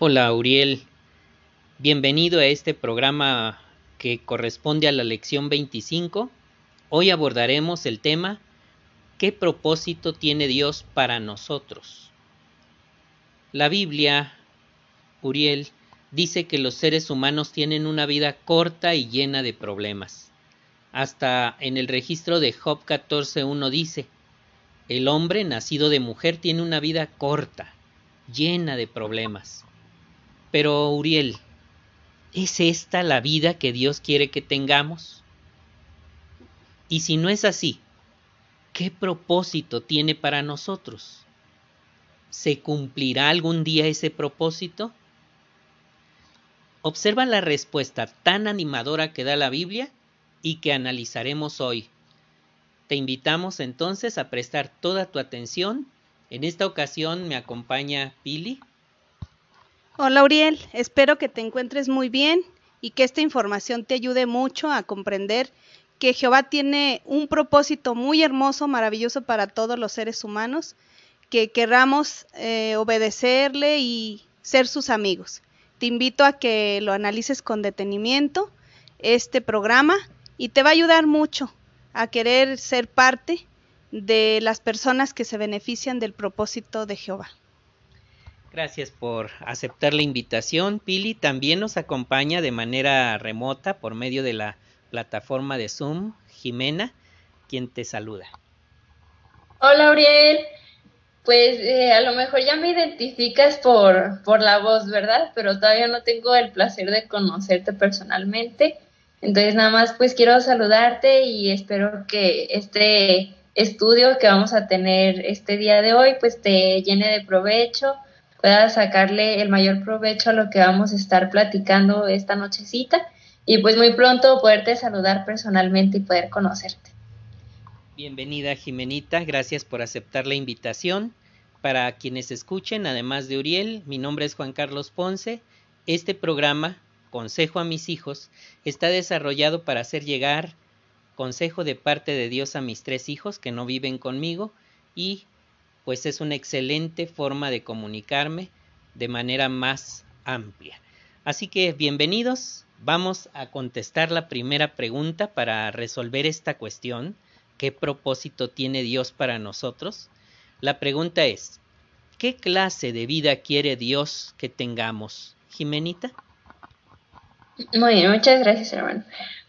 Hola, Uriel. Bienvenido a este programa que corresponde a la lección 25. Hoy abordaremos el tema ¿Qué propósito tiene Dios para nosotros? La Biblia, Uriel, dice que los seres humanos tienen una vida corta y llena de problemas. Hasta en el registro de Job 14.1 dice, el hombre nacido de mujer tiene una vida corta, llena de problemas. Pero, Uriel, ¿es esta la vida que Dios quiere que tengamos? Y si no es así, ¿qué propósito tiene para nosotros? ¿Se cumplirá algún día ese propósito? Observa la respuesta tan animadora que da la Biblia y que analizaremos hoy. Te invitamos entonces a prestar toda tu atención. En esta ocasión me acompaña Pili. Hola Uriel, espero que te encuentres muy bien y que esta información te ayude mucho a comprender que Jehová tiene un propósito muy hermoso, maravilloso para todos los seres humanos, que querramos eh, obedecerle y ser sus amigos. Te invito a que lo analices con detenimiento, este programa, y te va a ayudar mucho a querer ser parte de las personas que se benefician del propósito de Jehová. Gracias por aceptar la invitación. Pili también nos acompaña de manera remota por medio de la plataforma de Zoom. Jimena, quien te saluda. Hola, Uriel. Pues eh, a lo mejor ya me identificas por, por la voz, ¿verdad? Pero todavía no tengo el placer de conocerte personalmente. Entonces nada más pues quiero saludarte y espero que este estudio que vamos a tener este día de hoy pues te llene de provecho puedas sacarle el mayor provecho a lo que vamos a estar platicando esta nochecita y pues muy pronto poderte saludar personalmente y poder conocerte. Bienvenida Jimenita, gracias por aceptar la invitación. Para quienes escuchen, además de Uriel, mi nombre es Juan Carlos Ponce. Este programa, Consejo a mis hijos, está desarrollado para hacer llegar consejo de parte de Dios a mis tres hijos que no viven conmigo y pues es una excelente forma de comunicarme de manera más amplia. Así que bienvenidos, vamos a contestar la primera pregunta para resolver esta cuestión. ¿Qué propósito tiene Dios para nosotros? La pregunta es, ¿qué clase de vida quiere Dios que tengamos? Jimenita. Muy bien, muchas gracias, hermano.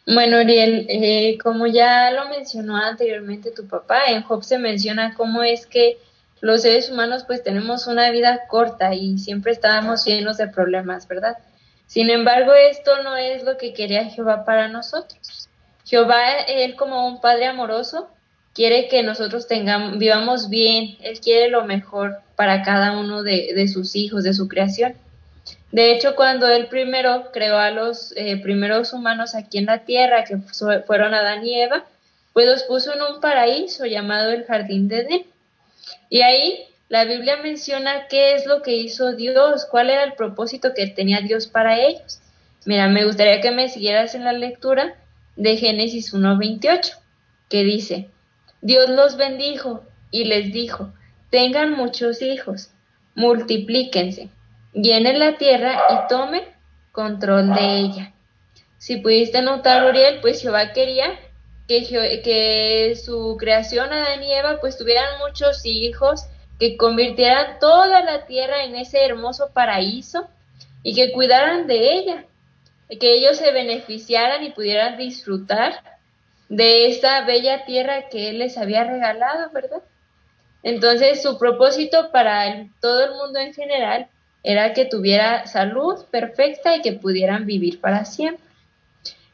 Bueno, Ariel, eh, como ya lo mencionó anteriormente tu papá, en Job se menciona cómo es que los seres humanos pues tenemos una vida corta y siempre estábamos llenos de problemas, ¿verdad? Sin embargo, esto no es lo que quería Jehová para nosotros. Jehová, él como un padre amoroso, quiere que nosotros tengamos, vivamos bien, él quiere lo mejor para cada uno de, sus hijos, de su creación. De hecho, cuando él primero creó a los eh, primeros humanos aquí en la tierra, que fueron Adán y Eva, pues los puso en un paraíso llamado el Jardín de Edén. Y ahí la Biblia menciona qué es lo que hizo Dios, cuál era el propósito que tenía Dios para ellos. Mira, me gustaría que me siguieras en la lectura de Génesis 1.28, que dice, Dios los bendijo y les dijo, tengan muchos hijos, multiplíquense, llenen la tierra y tomen control de ella. Si pudiste notar, Uriel, pues Jehová quería que, su creación, Adán y Eva, pues tuvieran muchos hijos, que convirtieran toda la tierra en ese hermoso paraíso y que cuidaran de ella, que ellos se beneficiaran y pudieran disfrutar de esta bella tierra que Él les había regalado, ¿verdad? Entonces su propósito para todo el mundo en general era que tuviera salud perfecta y que pudieran vivir para siempre.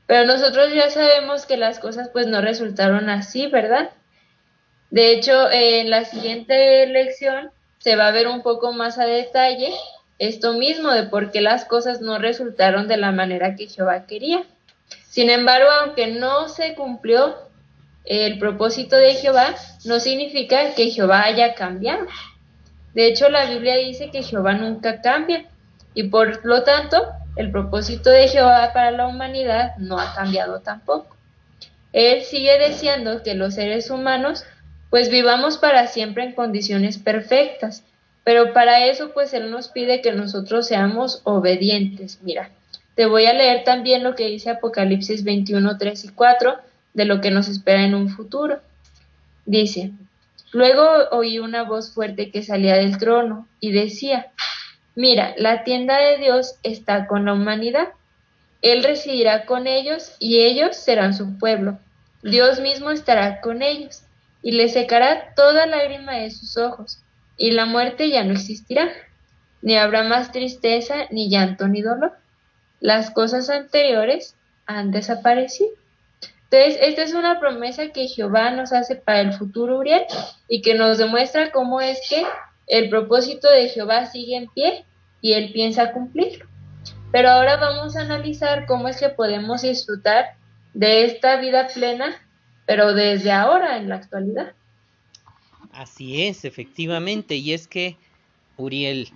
Pero nosotros ya sabemos que las cosas pues no resultaron así, ¿verdad? De hecho, en la siguiente lección se va a ver un poco más a detalle esto mismo de por qué las cosas no resultaron de la manera que Jehová quería. Sin embargo, aunque no se cumplió el propósito de Jehová, no significa que Jehová haya cambiado. De hecho, la Biblia dice que Jehová nunca cambia y por lo tanto el propósito de Jehová para la humanidad no ha cambiado tampoco. Él sigue deseando que los seres humanos pues vivamos para siempre en condiciones perfectas, Pero para eso, pues Él nos pide que nosotros seamos obedientes. Mira, te voy a leer también lo que dice Apocalipsis 21, 3 y 4 de lo que nos espera en un futuro. Dice, luego oí una voz fuerte que salía del trono y decía, mira, la tienda de Dios está con la humanidad. Él residirá con ellos y ellos serán su pueblo. Dios mismo estará con ellos y les secará toda lágrima de sus ojos y la muerte ya no existirá. Ni habrá más tristeza, ni llanto, ni dolor. Las cosas anteriores han desaparecido. Entonces, esta es una promesa que Jehová nos hace para el futuro, Uriel, y que nos demuestra cómo es que el propósito de Jehová sigue en pie y él piensa cumplirlo. Pero ahora vamos a analizar cómo es que podemos disfrutar de esta vida plena, pero desde ahora, en la actualidad. Así es, efectivamente, y es que, Uriel,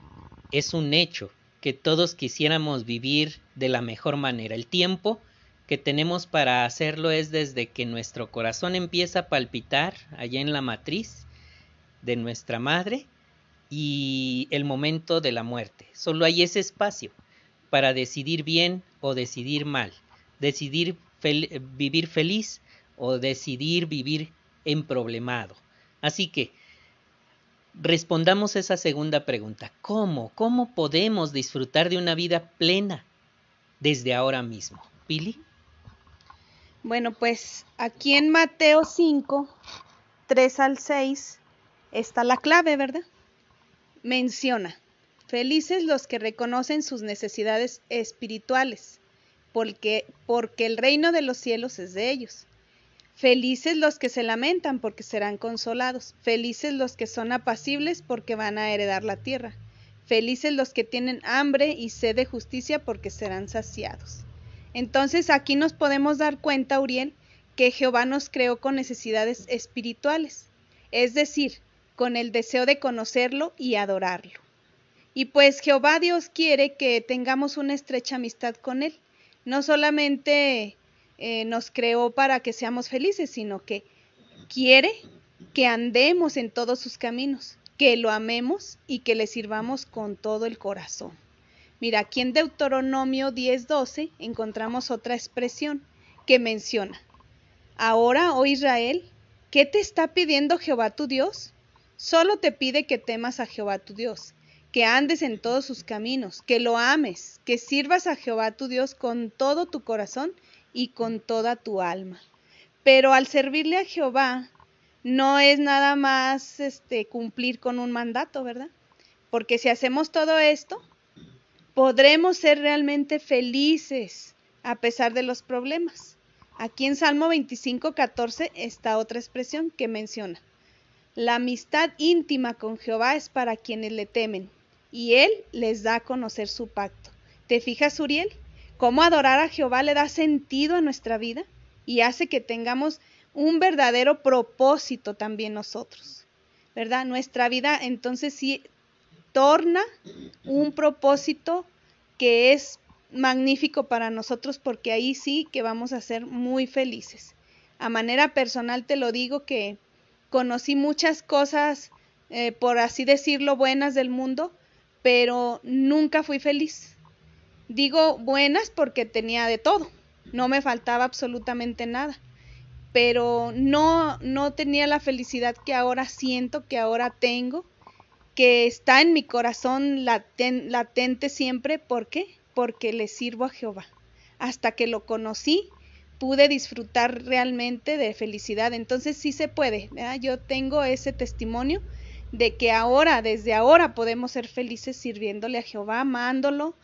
es un hecho que todos quisiéramos vivir de la mejor manera. El tiempo que tenemos para hacerlo es desde que nuestro corazón empieza a palpitar allá en la matriz de nuestra madre y el momento de la muerte. Solo hay ese espacio para decidir bien o decidir mal, decidir vivir feliz o decidir vivir emproblemado. Así que respondamos esa segunda pregunta. ¿Cómo? ¿Cómo podemos disfrutar de una vida plena desde ahora mismo? Pili. Bueno, pues aquí en Mateo 5, 3 al 6 está la clave, ¿verdad? Menciona, felices los que reconocen sus necesidades espirituales, porque, porque el reino de los cielos es de ellos. Felices los que se lamentan, porque serán consolados. Felices los que son apacibles, porque van a heredar la tierra. Felices los que tienen hambre y sed de justicia, porque serán saciados. Entonces aquí nos podemos dar cuenta, Uriel, que Jehová nos creó con necesidades espirituales, es decir, con el deseo de conocerlo y adorarlo. Y pues Jehová Dios quiere que tengamos una estrecha amistad con Él. No solamente eh, nos creó para que seamos felices, sino que quiere que andemos en todos sus caminos, que lo amemos y que le sirvamos con todo el corazón. Mira, aquí en Deuteronomio 10:12 encontramos otra expresión que menciona, Ahora, oh Israel, ¿qué te está pidiendo Jehová tu Dios? Solo te pide que temas a Jehová tu Dios, que andes en todos sus caminos, que lo ames, que sirvas a Jehová tu Dios con todo tu corazón y con toda tu alma. Pero al servirle a Jehová no es nada más este cumplir con un mandato, ¿verdad? Porque si hacemos todo esto, podremos ser realmente felices a pesar de los problemas. Aquí en Salmo 25, 14 está otra expresión que menciona. La amistad íntima con Jehová es para quienes le temen, y Él les da a conocer su pacto. ¿Te fijas, Uriel? Cómo adorar a Jehová le da sentido a nuestra vida y hace que tengamos un verdadero propósito también nosotros. ¿Verdad? Nuestra vida entonces sí torna un propósito que es magnífico para nosotros porque ahí sí que vamos a ser muy felices. A manera personal te lo digo que conocí muchas cosas, eh, por así decirlo, buenas del mundo, pero nunca fui feliz. Digo buenas porque tenía de todo, no me faltaba absolutamente nada, pero no, no tenía la felicidad que ahora siento, que ahora tengo que está en mi corazón latente siempre. ¿Por qué? Porque le sirvo a Jehová. Hasta que lo conocí, pude disfrutar realmente de felicidad. Entonces sí se puede. Yo tengo ese testimonio de que ahora, desde ahora, podemos ser felices sirviéndole a Jehová, amándolo,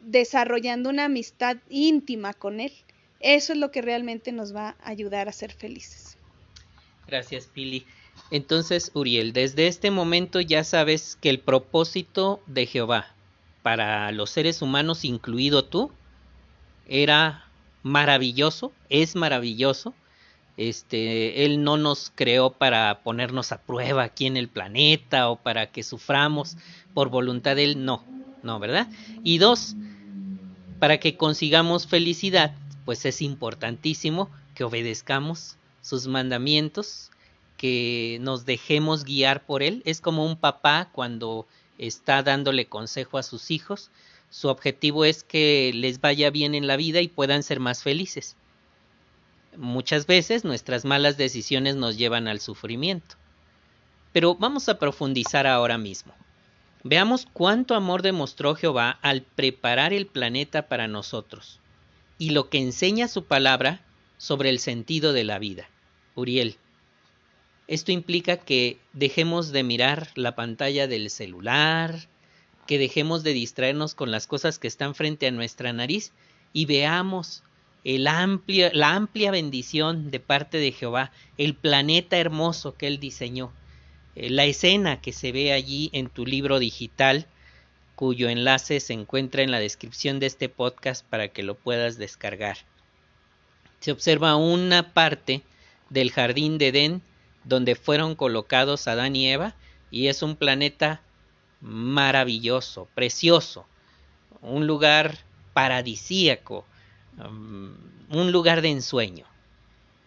desarrollando una amistad íntima con Él. Eso es lo que realmente nos va a ayudar a ser felices. Gracias, Pili. Entonces, Uriel, desde este momento ya sabes que el propósito de Jehová para los seres humanos, incluido tú, era maravilloso, es maravilloso. Este, él no nos creó para ponernos a prueba aquí en el planeta o para que suframos por voluntad de él, no, no, ¿verdad? Y dos, para que consigamos felicidad, pues es importantísimo que obedezcamos sus mandamientos, que nos dejemos guiar por él. Es como un papá cuando está dándole consejo a sus hijos, su objetivo es que les vaya bien en la vida y puedan ser más felices. Muchas veces nuestras malas decisiones nos llevan al sufrimiento. Pero vamos a profundizar ahora mismo. Veamos cuánto amor demostró Jehová al preparar el planeta para nosotros y lo que enseña su palabra sobre el sentido de la vida. Uriel, esto implica que dejemos de mirar la pantalla del celular, que dejemos de distraernos con las cosas que están frente a nuestra nariz y veamos la amplia bendición de parte de Jehová, el planeta hermoso que Él diseñó, eh, la escena que se ve allí en tu libro digital, cuyo enlace se encuentra en la descripción de este podcast para que lo puedas descargar. Se observa una parte del jardín de Edén donde fueron colocados Adán y Eva, y es un planeta maravilloso, precioso, un lugar paradisíaco, um, un lugar de ensueño.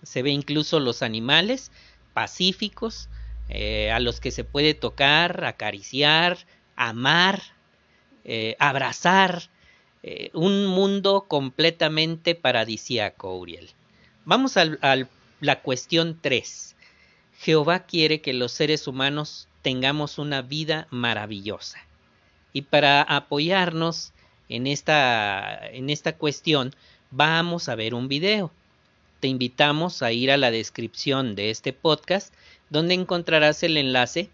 Se ve incluso los animales pacíficos, eh, a los que se puede tocar, acariciar, amar, eh, abrazar, eh, un mundo completamente paradisíaco, Uriel. Vamos a la cuestión 3. Jehová quiere que los seres humanos tengamos una vida maravillosa. Y para apoyarnos en esta, en esta cuestión, vamos a ver un video. Te invitamos a ir a la descripción de este podcast, donde encontrarás el enlace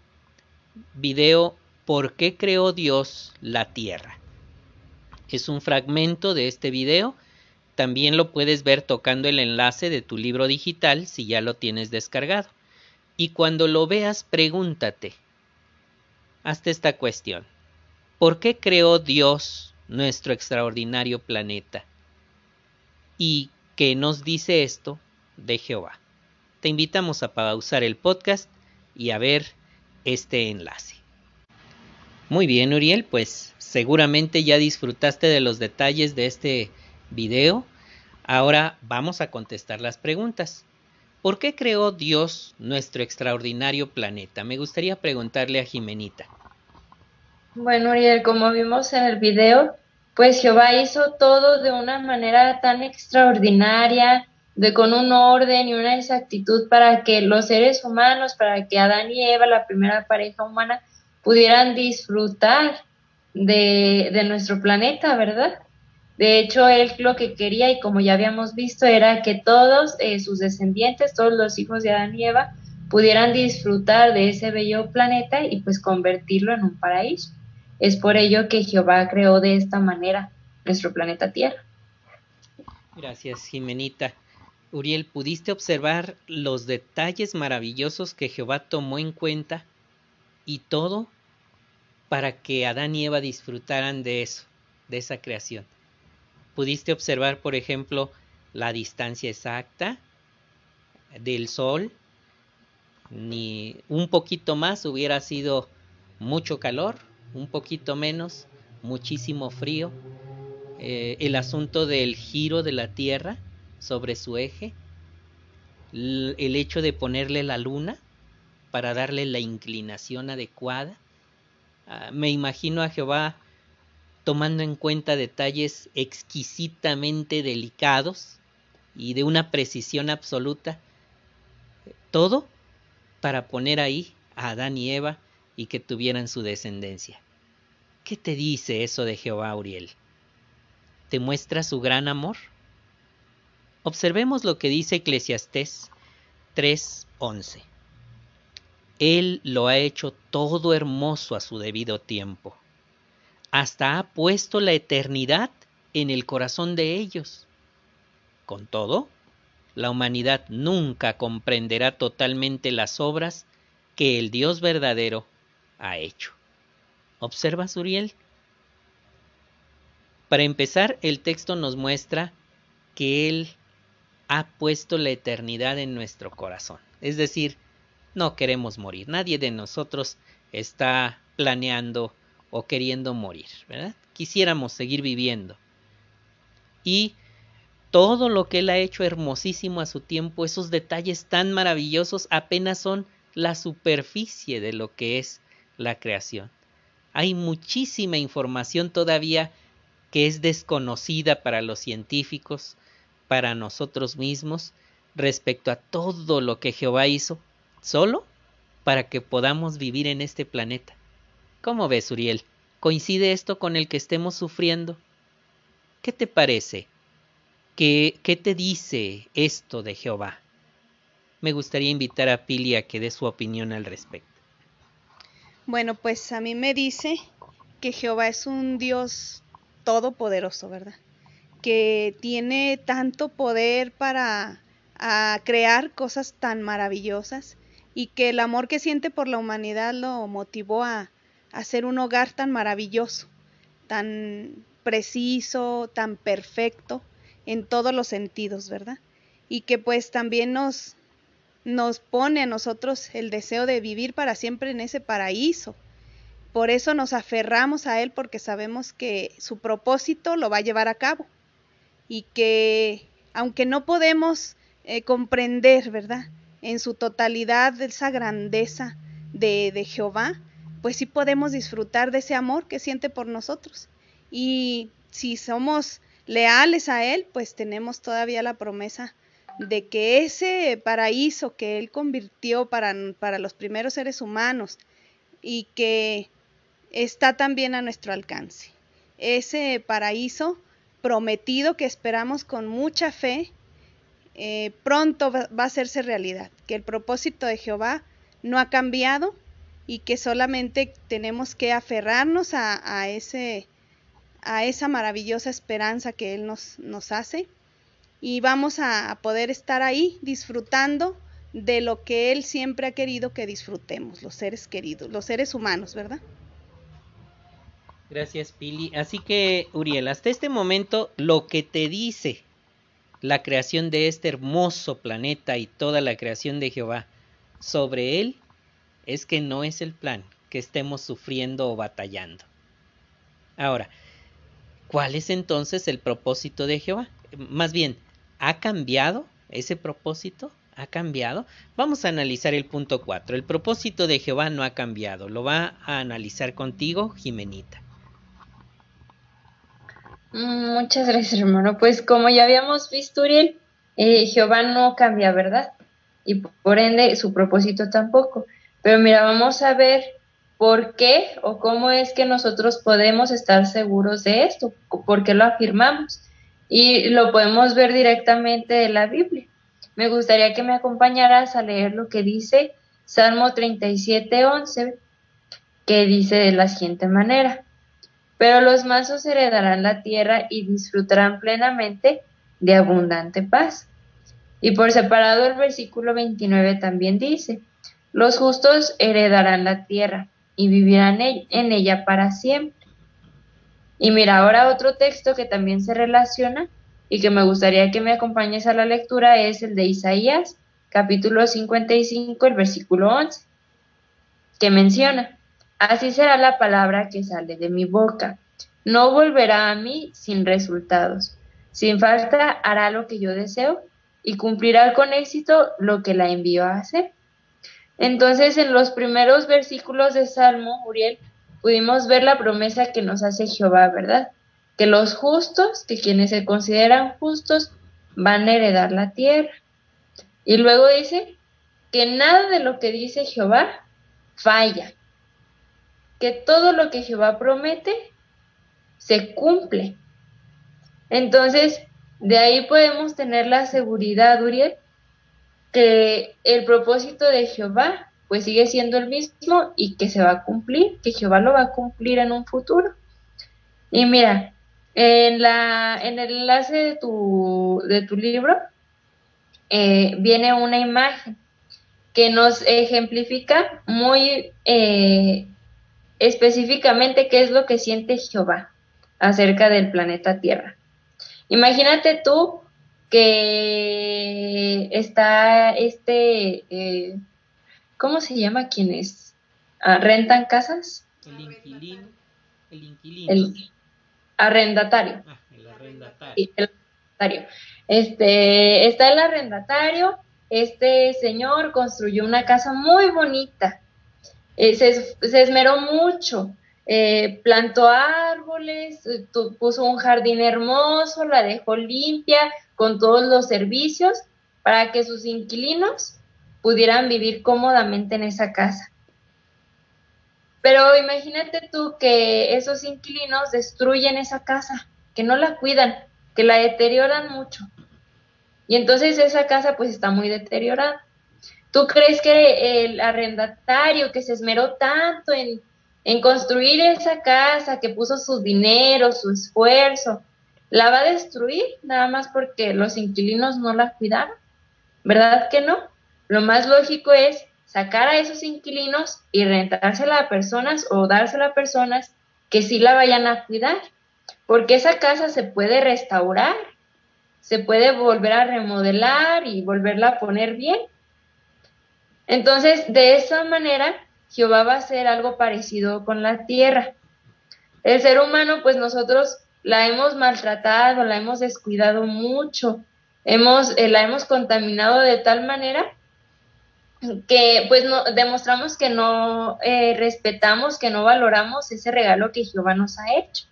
video ¿Por qué creó Dios la Tierra? Es un fragmento de este video. También lo puedes ver tocando el enlace de tu libro digital si ya lo tienes descargado. Y cuando lo veas, pregúntate, hasta esta cuestión. ¿Por qué creó Dios nuestro extraordinario planeta? ¿Y qué nos dice esto de Jehová? Te invitamos a pausar el podcast y a ver este enlace. Muy bien, Uriel, pues seguramente ya disfrutaste de los detalles de este video. Ahora vamos a contestar las preguntas. ¿Por qué creó Dios nuestro extraordinario planeta? Me gustaría preguntarle a Jimenita. Bueno, Uriel, como vimos en el video, pues Jehová hizo todo de una manera tan extraordinaria, de con un orden y una exactitud para que los seres humanos, para que Adán y Eva, la primera pareja humana, pudieran disfrutar de, de nuestro planeta, ¿verdad? De hecho, él lo que quería, y como ya habíamos visto, era que todos eh, sus descendientes, todos los hijos de Adán y Eva, pudieran disfrutar de ese bello planeta y pues convertirlo en un paraíso. Es por ello que Jehová creó de esta manera nuestro planeta Tierra. Gracias, Jimenita. Uriel, ¿pudiste observar los detalles maravillosos que Jehová tomó en cuenta y todo para que Adán y Eva disfrutaran de eso, de esa creación? Pudiste observar, por ejemplo, la distancia exacta del Sol, ni un poquito más hubiera sido mucho calor, un poquito menos, muchísimo frío, eh, el asunto del giro de la Tierra sobre su eje, el hecho de ponerle la luna para darle la inclinación adecuada. Ah, me imagino a Jehová tomando en cuenta detalles exquisitamente delicados y de una precisión absoluta. Todo para poner ahí a Adán y Eva y que tuvieran su descendencia. ¿Qué te dice eso de Jehová Uriel? ¿Te muestra su gran amor? Observemos lo que dice Eclesiastés 3:11. Él lo ha hecho todo hermoso a su debido tiempo hasta ha puesto la eternidad en el corazón de ellos. Con todo, la humanidad nunca comprenderá totalmente las obras que el Dios verdadero ha hecho. ¿Observa, Uriel? Para empezar, el texto nos muestra que Él ha puesto la eternidad en nuestro corazón. Es decir, no queremos morir. Nadie de nosotros está planeando o queriendo morir, ¿verdad? Quisiéramos seguir viviendo. Y todo lo que él ha hecho hermosísimo a su tiempo, esos detalles tan maravillosos apenas son la superficie de lo que es la creación. hay muchísima información todavía que es desconocida para los científicos, para nosotros mismos, respecto a todo lo que Jehová hizo, solo para que podamos vivir en este planeta. ¿Cómo ves, Uriel? ¿Coincide esto con el que estemos sufriendo? ¿Qué te parece? ¿Qué, qué te dice esto de Jehová? Me gustaría invitar a Pili a que dé su opinión al respecto. Bueno, pues a mí me dice que Jehová es un Dios todopoderoso, ¿verdad? Que tiene tanto poder para crear cosas tan maravillosas y que el amor que siente por la humanidad lo motivó a, hacer un hogar tan maravilloso, tan preciso, tan perfecto en todos los sentidos, ¿verdad? Y que pues también nos, nos pone a nosotros el deseo de vivir para siempre en ese paraíso. Por eso nos aferramos a Él porque sabemos que su propósito lo va a llevar a cabo y que aunque no podemos eh, comprender, ¿verdad? En su totalidad esa grandeza de, de Jehová, pues sí podemos disfrutar de ese amor que siente por nosotros. Y si somos leales a Él, pues tenemos todavía la promesa de que ese paraíso que Él convirtió para, para los primeros seres humanos y que está también a nuestro alcance. Ese paraíso prometido que esperamos con mucha fe, eh, pronto va, va, a hacerse realidad, que el propósito de Jehová no ha cambiado y que solamente tenemos que aferrarnos a, a ese, a esa maravillosa esperanza que Él nos, nos hace y vamos a, poder estar ahí disfrutando de lo que Él siempre ha querido que disfrutemos, los seres queridos, los seres humanos, ¿verdad? Gracias, Pili. Así que, Uriel, hasta este momento lo que te dice la creación de este hermoso planeta y toda la creación de Jehová sobre él es que no es el plan que estemos sufriendo o batallando. Ahora, ¿cuál es entonces el propósito de Jehová? Más bien, ¿Ha cambiado ese propósito? ¿Ha cambiado? Vamos a analizar el punto 4. El propósito de Jehová no ha cambiado. Lo va a analizar contigo, Jimenita. Muchas gracias, hermano. Pues como ya habíamos visto, Uriel, eh, Jehová no cambia, ¿verdad? Y por ende su propósito tampoco. Pero mira, vamos a ver por qué o cómo es que nosotros podemos estar seguros de esto, por qué lo afirmamos y lo podemos ver directamente de la Biblia. Me gustaría que me acompañaras a leer lo que dice Salmo 37, 11, que dice de la siguiente manera, pero los mansos heredarán la tierra y disfrutarán plenamente de abundante paz. Y por separado el versículo 29 también dice, los justos heredarán la tierra y vivirán en ella para siempre. Y mira, ahora otro texto que también se relaciona y que me gustaría que me acompañes a la lectura es el de Isaías, capítulo 55, el versículo 11, que menciona, Así será la palabra que sale de mi boca. No volverá a mí sin resultados. Sin falta hará lo que yo deseo y cumplirá con éxito lo que la envío a hacer. Entonces, en los primeros versículos de Salmo, Uriel, pudimos ver la promesa que nos hace Jehová, ¿verdad? Que los justos, que quienes se consideran justos, van a heredar la tierra. Y luego dice que nada de lo que dice Jehová falla, que todo lo que Jehová promete se cumple. Entonces, de ahí podemos tener la seguridad, Uriel, que el propósito de Jehová pues sigue siendo el mismo y que se va a cumplir, que Jehová lo va a cumplir en un futuro. Y mira, en, la, en el enlace de tu, de tu libro eh, viene una imagen que nos ejemplifica muy eh, específicamente qué es lo que siente Jehová acerca del planeta Tierra. Imagínate tú que está este eh, ¿Cómo se llama quienes ah, rentan casas? El inquilino. El inquilino. arrendatario. Ah, el arrendatario. el arrendatario. Este, está el arrendatario. Este señor construyó una casa muy bonita. Eh, se, esmeró mucho eh, plantó árboles, puso un jardín hermoso, la dejó limpia con todos los servicios para que sus inquilinos pudieran vivir cómodamente en esa casa. Pero imagínate tú que esos inquilinos destruyen esa casa, que no la cuidan, que la deterioran mucho. Y entonces esa casa pues está muy deteriorada. ¿Tú crees que el arrendatario que se esmeró tanto en, en construir esa casa, que puso su dinero, su esfuerzo, la va a destruir nada más porque los inquilinos no la cuidaron? ¿Verdad que no? Lo más lógico es sacar a esos inquilinos y rentársela a personas o dársela a personas que sí la vayan a cuidar, porque esa casa se puede restaurar, se puede volver a remodelar y volverla a poner bien. Entonces, de esa manera, Jehová va a hacer algo parecido con la tierra. El ser humano, pues nosotros la hemos maltratado, la hemos descuidado mucho, hemos, eh, la hemos contaminado de tal manera que pues no, demostramos que no eh, respetamos, que no valoramos ese regalo que Jehová nos ha hecho.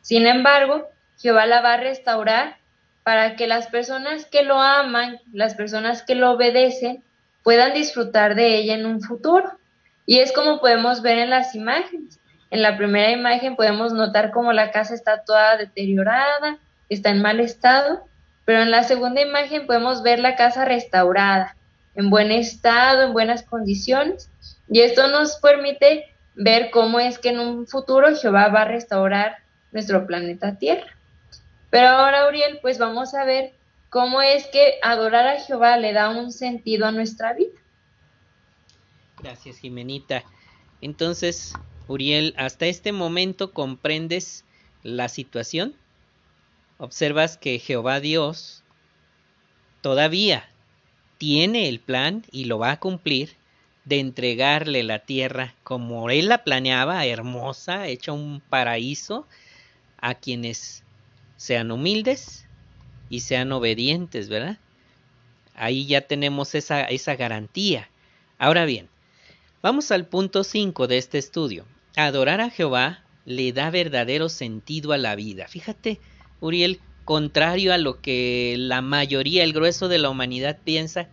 Sin embargo, Jehová la va a restaurar para que las personas que lo aman, las personas que lo obedecen, puedan disfrutar de ella en un futuro. Y es como podemos ver en las imágenes. En la primera imagen podemos notar cómo la casa está toda deteriorada, está en mal estado, pero en la segunda imagen podemos ver la casa restaurada, en buen estado, en buenas condiciones. Y esto nos permite ver cómo es que en un futuro Jehová va a restaurar nuestro planeta Tierra. Pero ahora, Uriel, pues vamos a ver cómo es que adorar a Jehová le da un sentido a nuestra vida. Gracias, Jimenita. Entonces, Uriel, hasta este momento comprendes la situación. Observas que Jehová Dios todavía tiene el plan y lo va a cumplir de entregarle la tierra como él la planeaba, hermosa, hecha un paraíso, a quienes sean humildes y sean obedientes, ¿verdad? Ahí ya tenemos esa, esa garantía. Ahora bien, vamos al punto 5 de este estudio. Adorar a Jehová le da verdadero sentido a la vida. Fíjate, Uriel, contrario a lo que la mayoría, el grueso de la humanidad piensa,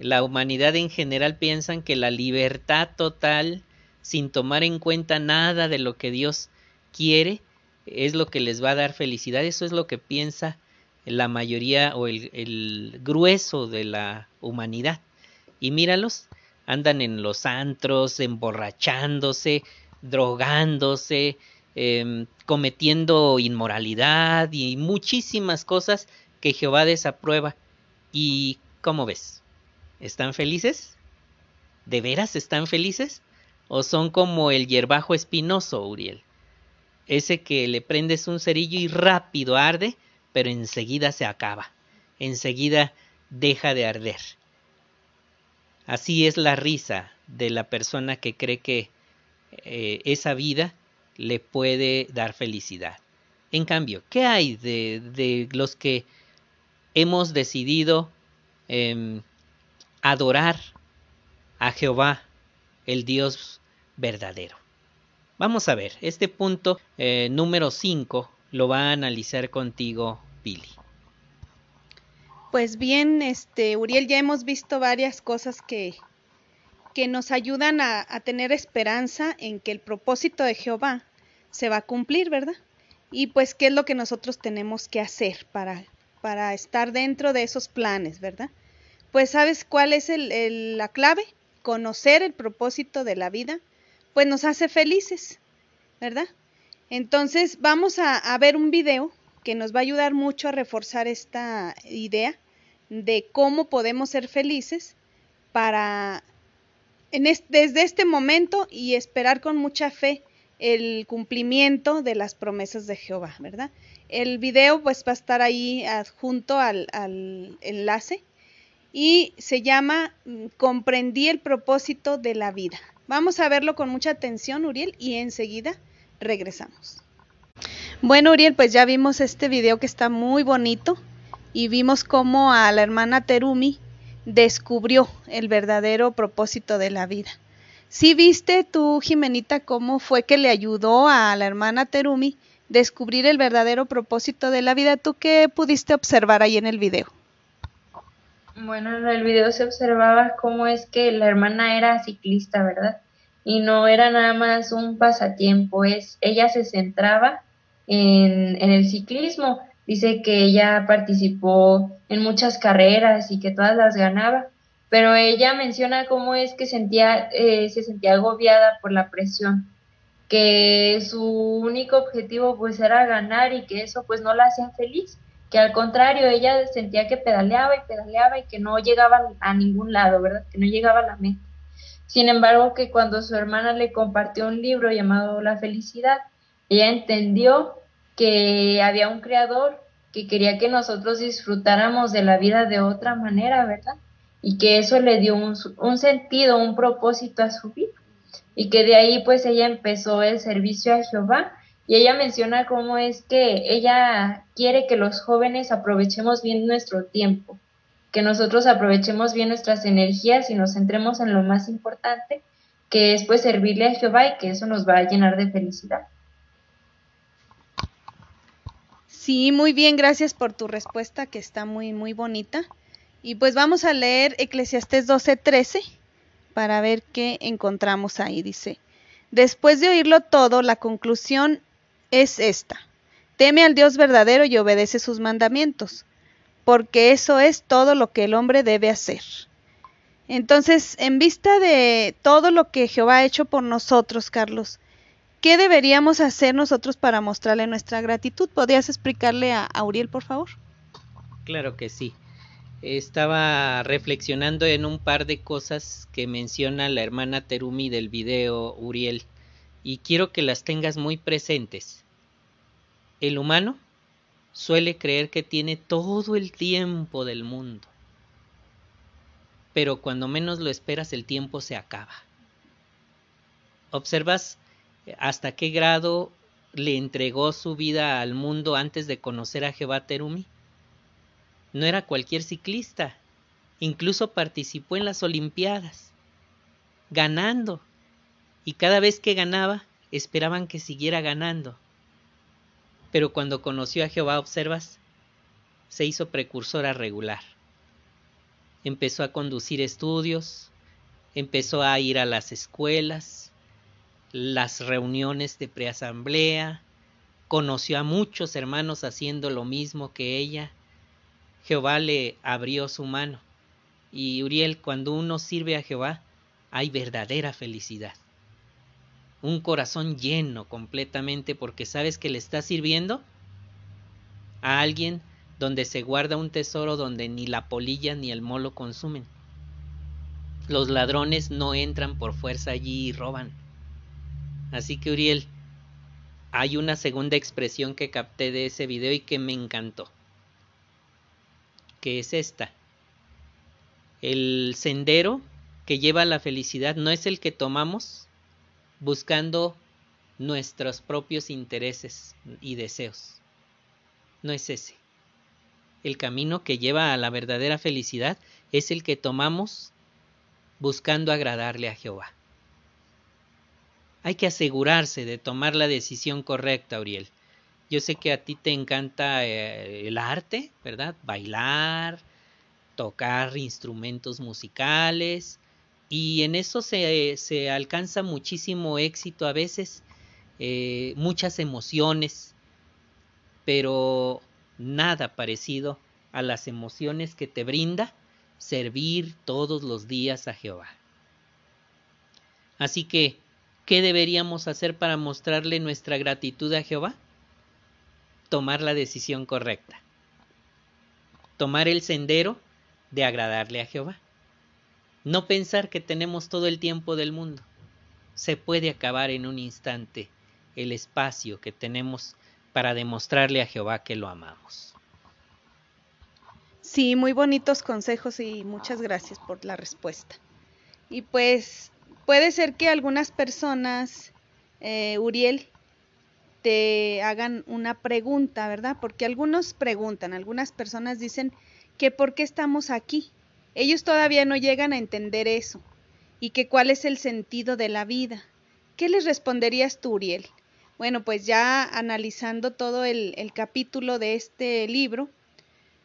la humanidad en general piensan que la libertad total, sin tomar en cuenta nada de lo que Dios quiere, es lo que les va a dar felicidad. Eso es lo que piensa la mayoría o el, el grueso de la humanidad. Y míralos, andan en los antros, emborrachándose, drogándose, Em, cometiendo inmoralidad y muchísimas cosas que Jehová desaprueba. ¿Y cómo ves? ¿Están felices? ¿De veras están felices? ¿O son como el hierbajo espinoso, Uriel? Ese que le prendes un cerillo y rápido arde, pero enseguida se acaba, enseguida deja de arder. Así es la risa de la persona que cree que eh, esa vida le puede dar felicidad. En cambio, ¿qué hay de, los que hemos decidido em, adorar a Jehová, el Dios verdadero? Vamos a ver, este punto eh, número 5 lo va a analizar contigo Billy. Pues bien, este Uriel, ya hemos visto varias cosas que, que nos ayudan a, tener esperanza en que el propósito de Jehová se va a cumplir, ¿verdad? Y pues, ¿qué es lo que nosotros tenemos que hacer para, para estar dentro de esos planes, ¿verdad? Pues, ¿sabes cuál es la clave? Conocer el propósito de la vida, pues nos hace felices, ¿verdad? Entonces, vamos a, a ver un video que nos va a ayudar mucho a reforzar esta idea de cómo podemos ser felices para desde este momento y esperar con mucha fe el cumplimiento de las promesas de Jehová, ¿verdad? El video pues va a estar ahí adjunto al, al enlace y se llama mm, Comprendí el propósito de la vida. Vamos a verlo con mucha atención, Uriel, y enseguida regresamos. Bueno, Uriel, pues ya vimos este video que está muy bonito y vimos cómo a la hermana Terumi descubrió el verdadero propósito de la vida. ¿Sí viste tú, Jimenita, cómo fue que le ayudó a la hermana Terumi descubrir el verdadero propósito de la vida? ¿Tú qué pudiste observar ahí en el video? Bueno, en el video se observaba cómo es que la hermana era ciclista, ¿verdad? Y no era nada más un pasatiempo, es ella se centraba en, en el ciclismo. Dice que ella participó en muchas carreras y que todas las ganaba, pero ella menciona cómo es que sentía, eh, se sentía agobiada por la presión, que su único objetivo pues era ganar y que eso pues no la hacía feliz que al contrario, ella sentía que pedaleaba y pedaleaba y que no llegaba a ningún lado, ¿verdad? Que no llegaba a la meta. Sin embargo, que cuando su hermana le compartió un libro llamado La felicidad, ella entendió que había un creador que quería que nosotros disfrutáramos de la vida de otra manera, ¿verdad? Y que eso le dio un, un sentido, un propósito a su vida. Y que de ahí pues ella empezó el servicio a Jehová y ella menciona cómo es que ella quiere que los jóvenes aprovechemos bien nuestro tiempo, que nosotros aprovechemos bien nuestras energías y nos centremos en lo más importante, que es pues servirle a Jehová y que eso nos va a llenar de felicidad. Sí, muy bien, gracias por tu respuesta que está muy muy bonita. Y pues vamos a leer Eclesiastés 12:13 para ver qué encontramos ahí. Dice, después de oírlo todo, la conclusión es esta. Teme al Dios verdadero y obedece sus mandamientos, porque eso es todo lo que el hombre debe hacer. Entonces, en vista de todo lo que Jehová ha hecho por nosotros, Carlos, ¿qué deberíamos hacer nosotros para mostrarle nuestra gratitud? ¿Podrías explicarle a Uriel, por favor? Claro que sí. Estaba reflexionando en un par de cosas que menciona la hermana Terumi del video Uriel y quiero que las tengas muy presentes. El humano suele creer que tiene todo el tiempo del mundo, pero cuando menos lo esperas el tiempo se acaba. ¿Observas hasta qué grado le entregó su vida al mundo antes de conocer a Jehová Terumi? No era cualquier ciclista, incluso participó en las Olimpiadas, ganando y cada vez que ganaba esperaban que siguiera ganando. Pero cuando conoció a Jehová, observas, se hizo precursora regular. Empezó a conducir estudios, empezó a ir a las escuelas, las reuniones de preasamblea, conoció a muchos hermanos haciendo lo mismo que ella. Jehová le abrió su mano. Y Uriel, cuando uno sirve a Jehová, hay verdadera felicidad un corazón lleno completamente porque sabes que le estás sirviendo a alguien donde se guarda un tesoro donde ni la polilla ni el molo consumen. Los ladrones no entran por fuerza allí y roban. Así que Uriel, hay una segunda expresión que capté de ese video y que me encantó. Que es esta. El sendero que lleva a la felicidad no es el que tomamos buscando nuestros propios intereses y deseos. No es ese. El camino que lleva a la verdadera felicidad es el que tomamos buscando agradarle a Jehová. Hay que asegurarse de tomar la decisión correcta, Uriel. Yo sé que a ti te encanta eh, el arte, ¿verdad? Bailar, tocar instrumentos musicales, y en eso se, se alcanza muchísimo éxito a veces, eh, muchas emociones, pero nada parecido a las emociones que te brinda servir todos los días a Jehová. Así que, ¿qué deberíamos hacer para mostrarle nuestra gratitud a Jehová? Tomar la decisión correcta. Tomar el sendero de agradarle a Jehová. No pensar que tenemos todo el tiempo del mundo. Se puede acabar en un instante el espacio que tenemos para demostrarle a Jehová que lo amamos. Sí, muy bonitos consejos y muchas gracias por la respuesta. Y pues puede ser que algunas personas, eh, Uriel, te hagan una pregunta, ¿verdad? Porque algunos preguntan, algunas personas dicen que por qué estamos aquí, ellos todavía no llegan a entender eso. y que cuál es el sentido de la vida. ¿Qué les responderías tú, Uriel? Bueno, pues ya analizando todo el, el capítulo de este libro,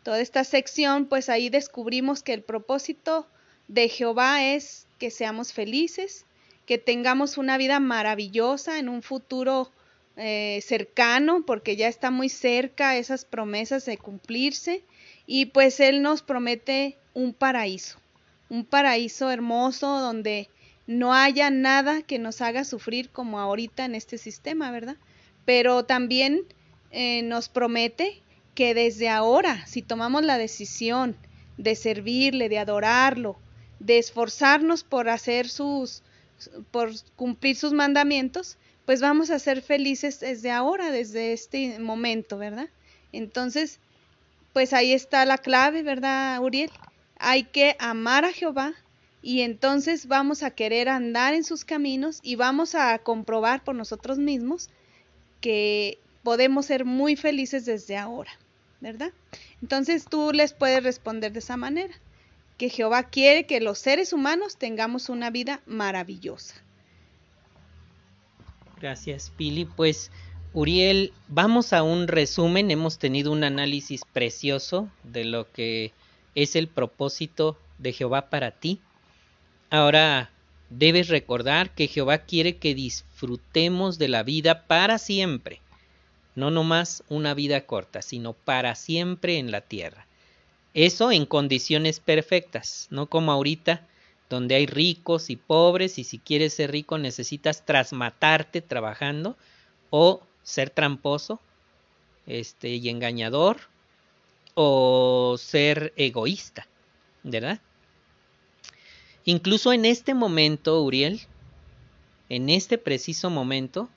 toda esta sección, pues ahí descubrimos que el propósito de Jehová es que seamos felices, que tengamos una vida maravillosa en un futuro eh, cercano, porque ya está muy cerca esas promesas de cumplirse, y pues Él nos promete un paraíso, un paraíso hermoso donde no haya nada que nos haga sufrir como ahorita en este sistema, ¿verdad? Pero también eh, nos promete que desde ahora, si tomamos la decisión de servirle, de adorarlo, de esforzarnos por hacer sus, por cumplir sus mandamientos, pues vamos a ser felices desde ahora, desde este momento, ¿verdad? Entonces, pues ahí está la clave, ¿verdad, Uriel? Hay que amar a Jehová y entonces vamos a querer andar en sus caminos y vamos a comprobar por nosotros mismos que podemos ser muy felices desde ahora. ¿verdad? Entonces tú les puedes responder de esa manera, que Jehová quiere que los seres humanos tengamos una vida maravillosa. Gracias, Pili. Pues, Uriel, vamos a un resumen. Hemos tenido un análisis precioso de lo que es el propósito de Jehová para ti. Ahora debes recordar que Jehová quiere que disfrutemos de la vida para siempre no nomás una vida corta, sino para siempre en la tierra. Eso en condiciones perfectas, no como ahorita, donde hay ricos y pobres y si quieres ser rico necesitas trasmatarte trabajando o ser tramposo este, y engañador o ser egoísta, ¿verdad? Incluso en este momento, Uriel, en este preciso momento,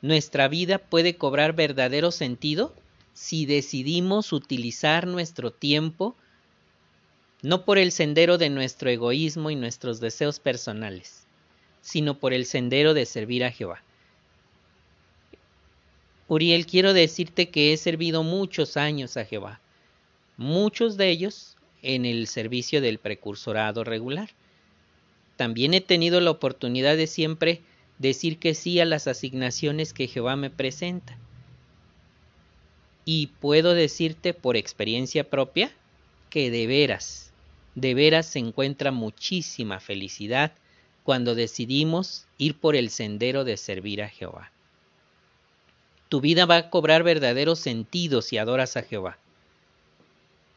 nuestra vida puede cobrar verdadero sentido si decidimos utilizar nuestro tiempo no por el sendero de nuestro egoísmo y nuestros deseos personales, sino por el sendero de servir a Jehová. Uriel, quiero decirte que he servido muchos años a Jehová, muchos de ellos en el servicio del precursorado regular. También he tenido la oportunidad de siempre decir que sí a las asignaciones que Jehová me presenta. Y puedo decirte por experiencia propia que de veras, de veras se encuentra muchísima felicidad cuando decidimos ir por el sendero de servir a Jehová. Tu vida va a cobrar verdadero sentido si adoras a Jehová.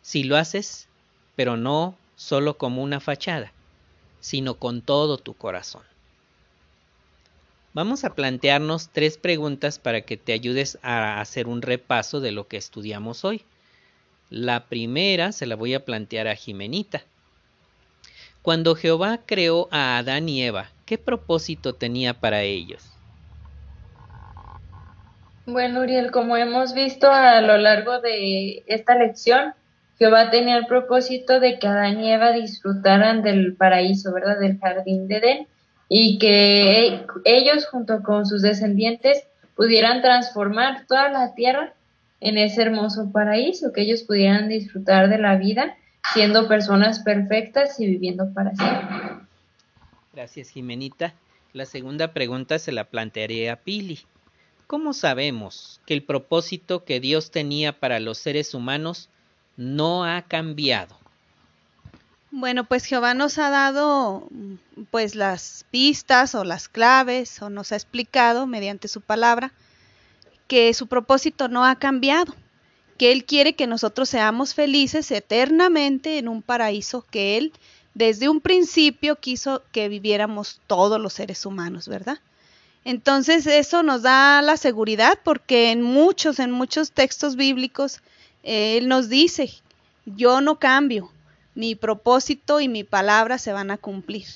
Si lo haces, pero no solo como una fachada, sino con todo tu corazón. Vamos a plantearnos tres preguntas para que te ayudes a hacer un repaso de lo que estudiamos hoy. La primera se la voy a plantear a Jimenita. Cuando Jehová creó a Adán y Eva, ¿qué propósito tenía para ellos? Bueno, Uriel, como hemos visto a lo largo de esta lección, Jehová tenía el propósito de que Adán y Eva disfrutaran del paraíso, ¿verdad? Del jardín de Edén y que ellos junto con sus descendientes pudieran transformar toda la tierra en ese hermoso paraíso, que ellos pudieran disfrutar de la vida siendo personas perfectas y viviendo para siempre. Gracias, Jimenita. La segunda pregunta se la plantearé a Pili. ¿Cómo sabemos que el propósito que Dios tenía para los seres humanos no ha cambiado? Bueno, pues Jehová nos ha dado pues las pistas o las claves o nos ha explicado mediante su palabra que su propósito no ha cambiado, que Él quiere que nosotros seamos felices eternamente en un paraíso que Él desde un principio quiso que viviéramos todos los seres humanos, ¿verdad? Entonces eso nos da la seguridad porque en muchos, en muchos textos bíblicos, Él nos dice, yo no cambio, mi propósito y mi palabra se van a cumplir.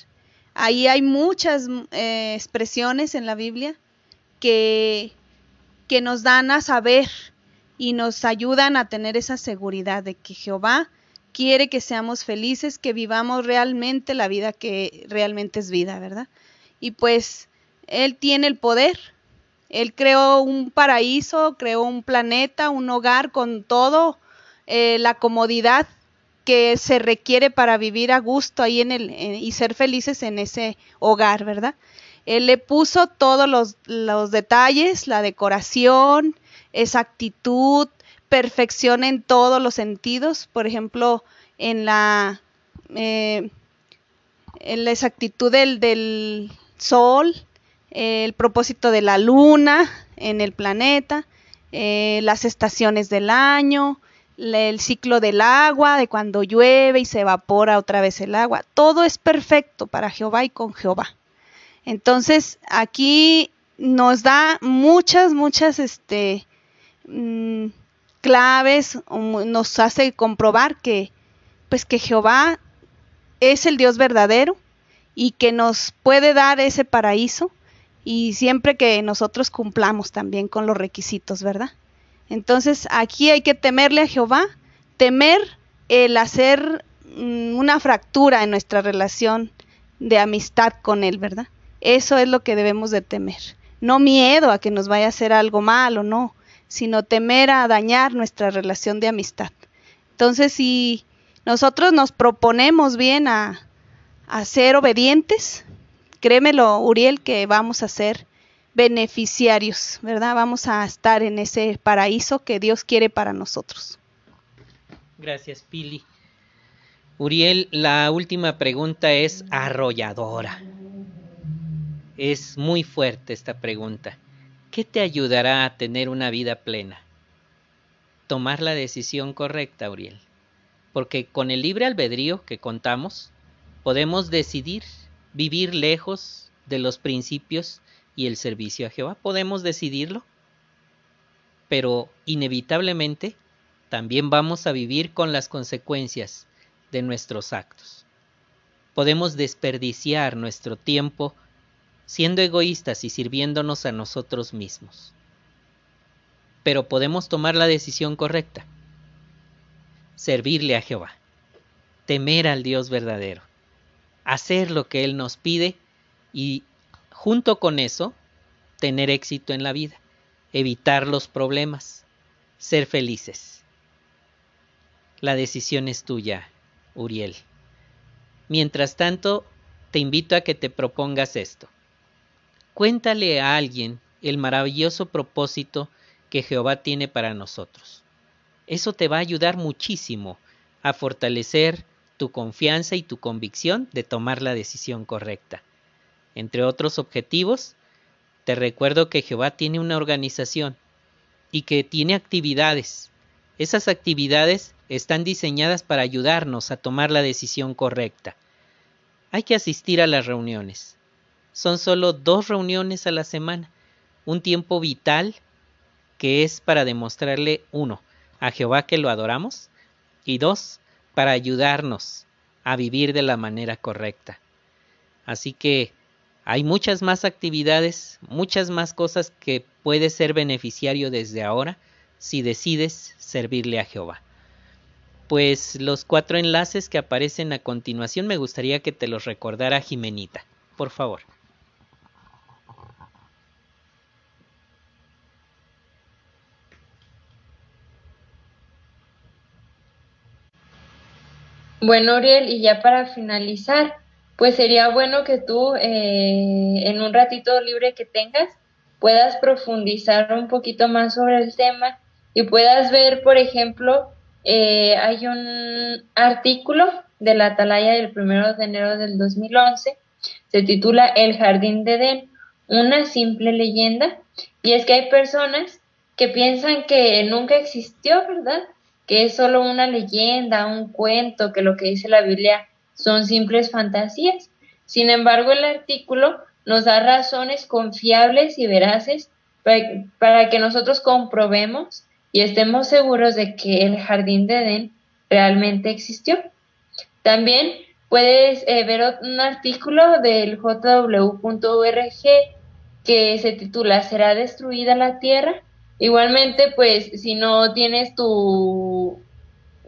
Ahí hay muchas eh, expresiones en la Biblia que, que nos dan a saber y nos ayudan a tener esa seguridad de que Jehová quiere que seamos felices, que vivamos realmente la vida que realmente es vida, ¿verdad? Y pues Él tiene el poder. Él creó un paraíso, creó un planeta, un hogar con todo, eh, la comodidad que se requiere para vivir a gusto ahí en el y ser felices en ese hogar, ¿verdad? Él le puso todos los, los detalles, la decoración, exactitud, perfección en todos los sentidos, por ejemplo, en la, eh, en la exactitud del, del sol, el propósito de la luna en el planeta, eh, las estaciones del año, el ciclo del agua, de cuando llueve y se evapora otra vez el agua. Todo es perfecto para Jehová y con Jehová. Entonces, aquí nos da muchas, muchas este, mm, claves, nos hace comprobar que, pues que Jehová es el Dios verdadero y que nos puede dar ese paraíso y siempre que nosotros cumplamos también con los requisitos, ¿verdad? Entonces aquí hay que temerle a Jehová, temer el hacer mm, una fractura en nuestra relación de amistad con Él, ¿verdad? Eso es lo que debemos de temer. No miedo a que nos vaya a hacer algo malo, no, sino temer a dañar nuestra relación de amistad. Entonces, si nosotros nos proponemos bien a, ser obedientes, créemelo, Uriel, que vamos a ser beneficiarios, ¿verdad? Vamos a estar en ese paraíso que Dios quiere para nosotros. Gracias, Pili. Uriel, la última pregunta es arrolladora. Es muy fuerte esta pregunta. ¿Qué te ayudará a tener una vida plena? Tomar la decisión correcta, Uriel. Porque con el libre albedrío que contamos, podemos decidir vivir lejos de los principios y el servicio a Jehová. Podemos decidirlo. Pero inevitablemente también vamos a vivir con las consecuencias de nuestros actos. Podemos desperdiciar nuestro tiempo siendo egoístas y sirviéndonos a nosotros mismos. Pero podemos tomar la decisión correcta. Servirle a Jehová. Temer al Dios verdadero. Hacer lo que Él nos pide y junto con eso tener éxito en la vida. Evitar los problemas. Ser felices. La decisión es tuya, Uriel. Mientras tanto, te invito a que te propongas esto. Cuéntale a alguien el maravilloso propósito que Jehová tiene para nosotros. Eso te va a ayudar muchísimo a fortalecer tu confianza y tu convicción de tomar la decisión correcta. Entre otros objetivos, te recuerdo que Jehová tiene una organización y que tiene actividades. Esas actividades están diseñadas para ayudarnos a tomar la decisión correcta. Hay que asistir a las reuniones son solo dos reuniones a la semana, un tiempo vital que es para demostrarle, uno, a Jehová que lo adoramos, y dos, para ayudarnos a vivir de la manera correcta. Así que hay muchas más actividades, muchas más cosas que puedes ser beneficiario desde ahora si decides servirle a Jehová. Pues los cuatro enlaces que aparecen a continuación me gustaría que te los recordara Jimenita, por favor. Bueno, Uriel, y ya para finalizar, pues sería bueno que tú eh, en un ratito libre que tengas puedas profundizar un poquito más sobre el tema y puedas ver, por ejemplo, eh, hay un artículo de la Atalaya del 1 de enero del 2011, se titula El Jardín de Edén, una simple leyenda, y es que hay personas que piensan que nunca existió, ¿verdad? que es solo una leyenda, un cuento, que lo que dice la Biblia son simples fantasías. Sin embargo, el artículo nos da razones confiables y veraces para, que nosotros comprobemos y estemos seguros de que el jardín de Edén realmente existió. También puedes eh, ver un artículo del jw.org que se titula ¿Será destruida la tierra? Igualmente, pues si no tienes tu,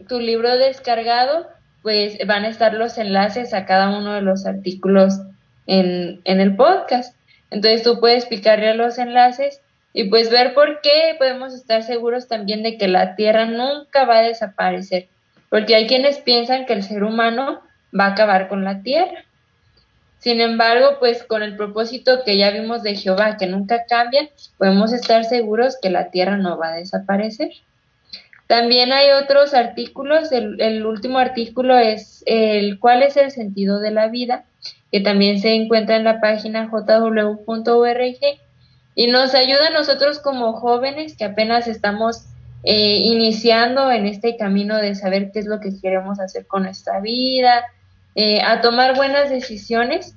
tu libro descargado, pues van a estar los enlaces a cada uno de los artículos en, en el podcast. Entonces tú puedes picarle a los enlaces y pues ver por qué podemos estar seguros también de que la Tierra nunca va a desaparecer. porque hay quienes piensan que el ser humano va a acabar con la tierra. Sin embargo, pues con el propósito que ya vimos de Jehová, que nunca cambia, podemos estar seguros que la tierra no va a desaparecer. También hay otros artículos, el, último artículo es el cuál es el sentido de la vida, que también se encuentra en la página jw.org y nos ayuda a nosotros como jóvenes que apenas estamos eh, iniciando en este camino de saber qué es lo que queremos hacer con nuestra vida, eh, a tomar buenas decisiones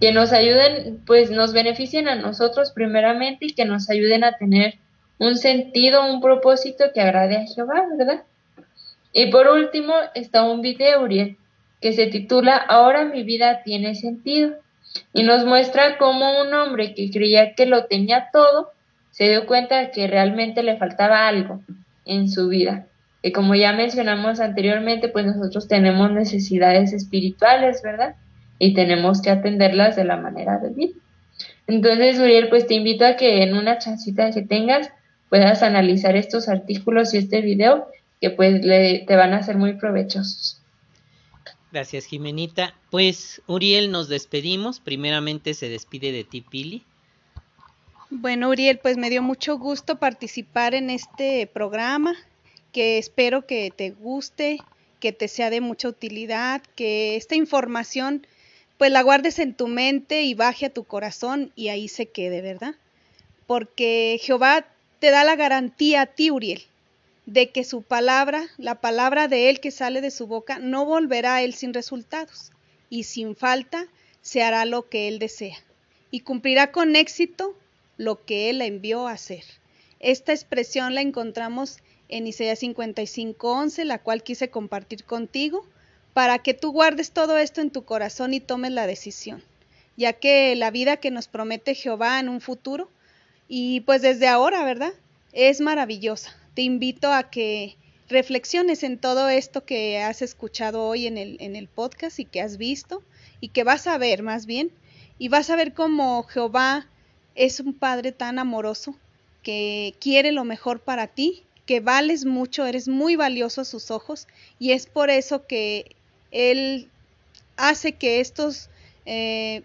que nos ayuden, pues nos beneficien a nosotros primeramente y que nos ayuden a tener un sentido, un propósito que agrade a Jehová, ¿verdad? Y por último está un video, Uriel, que se titula Ahora mi vida tiene sentido y nos muestra cómo un hombre que creía que lo tenía todo se dio cuenta que realmente le faltaba algo en su vida. Y como ya mencionamos anteriormente, pues nosotros tenemos necesidades espirituales, ¿verdad? Y tenemos que atenderlas de la manera de vida. Entonces, Uriel, pues te invito a que en una chancita que tengas puedas analizar estos artículos y este video que pues te van a ser muy provechosos. Gracias, Jimenita. Pues, Uriel, nos despedimos. Primeramente se despide de ti, Pili. Bueno, Uriel, pues me dio mucho gusto participar en este programa, que espero que te guste, que te sea de mucha utilidad, que esta información pues la guardes en tu mente y baje a tu corazón y ahí se quede, ¿verdad? Porque Jehová te da la garantía a ti, Uriel, de que su palabra, la palabra de Él que sale de su boca, no volverá a Él sin resultados, y sin falta se hará lo que Él desea, y cumplirá con éxito lo que Él la envió a hacer. Esta expresión la encontramos en Isaías 55:11, la cual quise compartir contigo, para que tú guardes todo esto en tu corazón y tomes la decisión, ya que la vida que nos promete Jehová en un futuro, y pues desde ahora, ¿verdad? Es maravillosa te invito a que reflexiones en todo esto que has escuchado hoy en el, en el podcast y que has visto y que vas a ver más bien. Y vas a ver cómo Jehová es un Padre tan amoroso que quiere lo mejor para ti, que vales mucho, eres muy valioso a sus ojos y es por eso que Él hace que estos eh,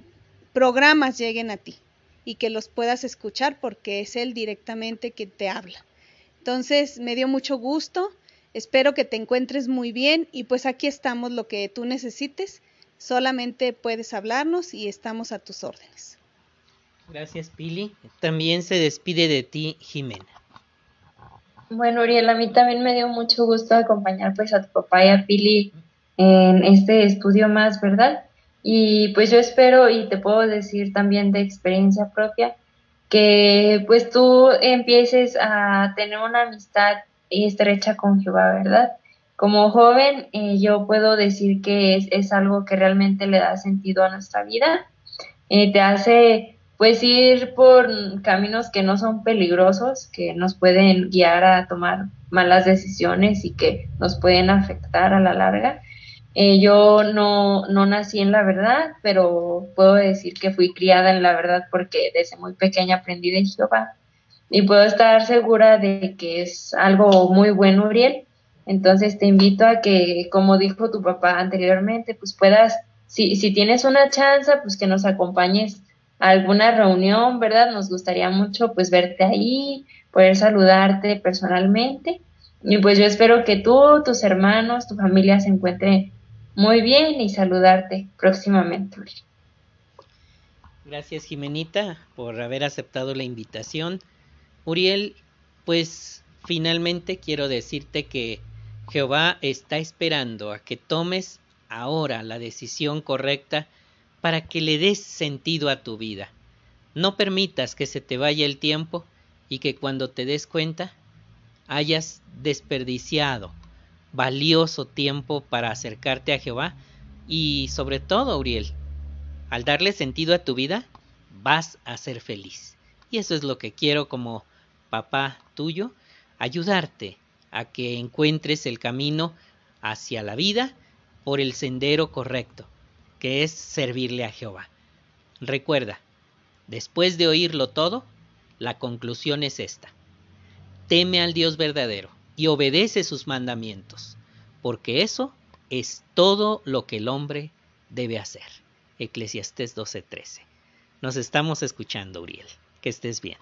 programas lleguen a ti y que los puedas escuchar porque es Él directamente que te habla. Entonces, me dio mucho gusto. Espero que te encuentres muy bien y pues aquí estamos lo que tú necesites. Solamente puedes hablarnos y estamos a tus órdenes. Gracias, Pili. También se despide de ti, Jimena. Bueno, Uriel, a mí también me dio mucho gusto acompañar pues a tu papá y a Pili en este estudio más, ¿verdad? Y pues yo espero y te puedo decir también de experiencia propia que pues tú empieces a tener una amistad estrecha con Jehová, ¿verdad? Como joven, eh, yo puedo decir que es, algo que realmente le da sentido a nuestra vida. Eh, te hace pues ir por caminos que no son peligrosos, que nos pueden guiar a tomar malas decisiones y que nos pueden afectar a la larga. Eh, yo no, no nací en la verdad, pero puedo decir que fui criada en la verdad porque desde muy pequeña aprendí de Jehová. Y puedo estar segura de que es algo muy bueno, Uriel. Entonces te invito a que, como dijo tu papá anteriormente, pues puedas, si, si tienes una chance, pues que nos acompañes a alguna reunión, ¿verdad? Nos gustaría mucho pues verte ahí, poder saludarte personalmente. Y pues yo espero que tú, tus hermanos, tu familia se encuentren muy bien y saludarte próximamente. Gracias Jimenita por haber aceptado la invitación. Uriel, pues finalmente quiero decirte que Jehová está esperando a que tomes ahora la decisión correcta para que le des sentido a tu vida. No permitas que se te vaya el tiempo y que cuando te des cuenta hayas desperdiciado valioso tiempo para acercarte a Jehová y sobre todo, Uriel, al darle sentido a tu vida, vas a ser feliz. Y eso es lo que quiero como papá tuyo, ayudarte a que encuentres el camino hacia la vida por el sendero correcto, que es servirle a Jehová. Recuerda, después de oírlo todo, la conclusión es esta. Teme al Dios verdadero y obedece sus mandamientos, porque eso es todo lo que el hombre debe hacer. Eclesiastés 12:13. Nos estamos escuchando, Uriel. Que estés bien.